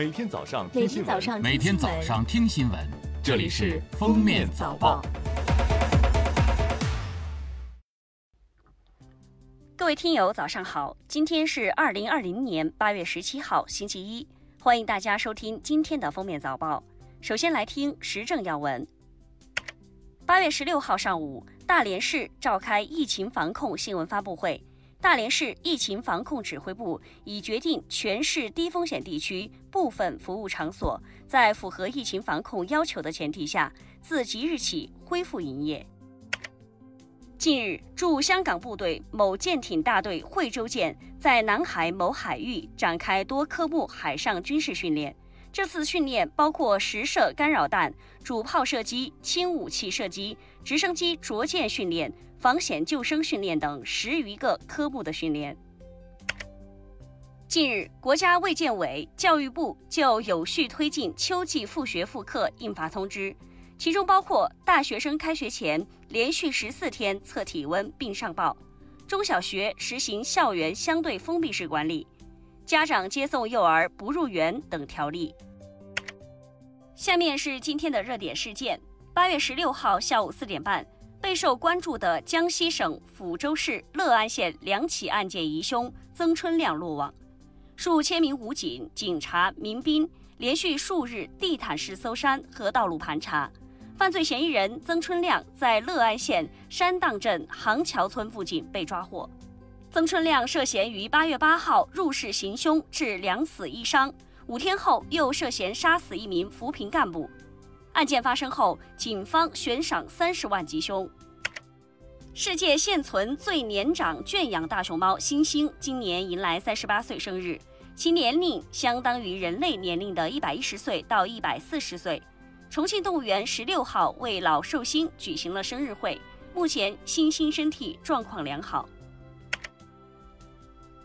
每天早上每听新闻，天早上每天早上听新闻，这里是《封面早报》。各位听友，早上好！今天是二零二零年八月十七号，星期一，欢迎大家收听今天的《封面早报》。首先来听时政要闻。八月十六号上午，大连市召开疫情防控新闻发布会。大连市疫情防控指挥部已决定，全市低风险地区部分服务场所在符合疫情防控要求的前提下，自即日起恢复营业。近日，驻香港部队某舰艇大队惠州舰在南海某海域展开多科目海上军事训练。这次训练包括实射干扰弹、主炮射击、轻武器射击、直升机着舰训练、防险救生训练等十余个科目的训练。近日，国家卫健委、教育部就有序推进秋季复学复课印发通知。其中包括大学生开学前连续十四天测体温并上报，中小学实行校园相对封闭式管理，家长接送幼儿不入园等条例。下面是今天的热点事件：八月十六号下午四点半，备受关注的江西省抚州市乐安县两起案件疑凶曾春亮落网，数千名武警、警察、民兵连续数日地毯式搜山和道路盘查。犯罪嫌疑人曾春亮在乐安县山荡镇杭桥村附近被抓获。曾春亮涉嫌于八月八号入室行凶，致两死一伤，五天后又涉嫌杀死一名扶贫干部。案件发生后，警方悬赏三十万缉凶。世界现存最年长圈养大熊猫猩猩今年迎来三十八岁生日，其年龄相当于人类年龄的一百一十岁到一百四十岁。重庆动物园十六号为老寿星举行了生日会，目前猩猩身体状况良好。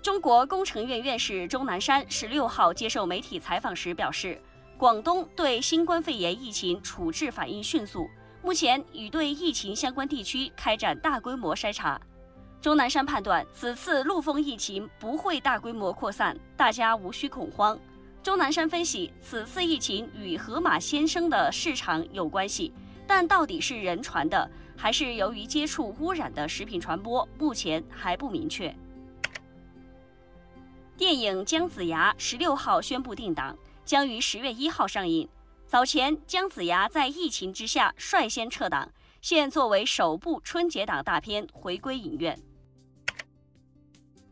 中国工程院院士钟南山十六号接受媒体采访时表示，广东对新冠肺炎疫情处置反应迅速，目前已对疫情相关地区开展大规模筛查。钟南山判断，此次陆丰疫情不会大规模扩散，大家无需恐慌。钟南山分析，此次疫情与河马先生的市场有关系，但到底是人传的，还是由于接触污染的食品传播，目前还不明确。电影《姜子牙》十六号宣布定档，将于十月一号上映。早前，姜子牙在疫情之下率先撤档，现作为首部春节档大片回归影院。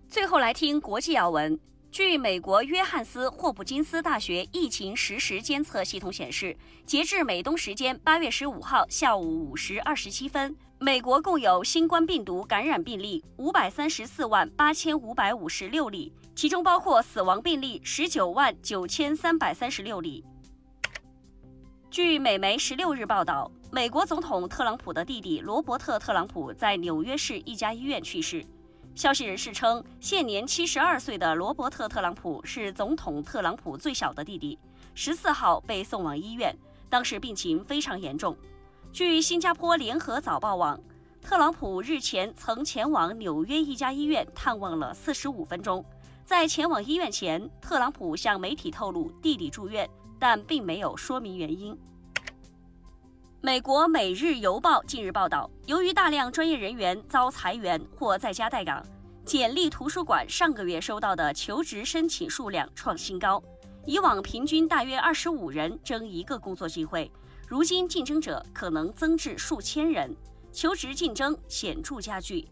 最后来听国际要闻。据美国约翰斯霍普金斯大学疫情实时监测系统显示，截至美东时间八月十五号下午五时二十七分，美国共有新冠病毒感染病例五百三十四万八千五百五十六例，其中包括死亡病例十九万九千三百三十六例。据美媒十六日报道，美国总统特朗普的弟弟罗伯特·特朗普在纽约市一家医院去世。消息人士称，现年七十二岁的罗伯特·特朗普是总统特朗普最小的弟弟。十四号被送往医院，当时病情非常严重。据新加坡联合早报网，特朗普日前曾前往纽约一家医院探望了四十五分钟。在前往医院前，特朗普向媒体透露弟弟住院，但并没有说明原因。美国《每日邮报》近日报道，由于大量专业人员遭裁员或在家待岗，简历图书馆上个月收到的求职申请数量创新高。以往平均大约二十五人争一个工作机会，如今竞争者可能增至数千人，求职竞争显著加剧。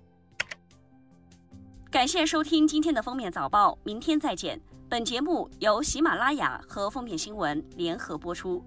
感谢收听今天的封面早报，明天再见。本节目由喜马拉雅和封面新闻联合播出。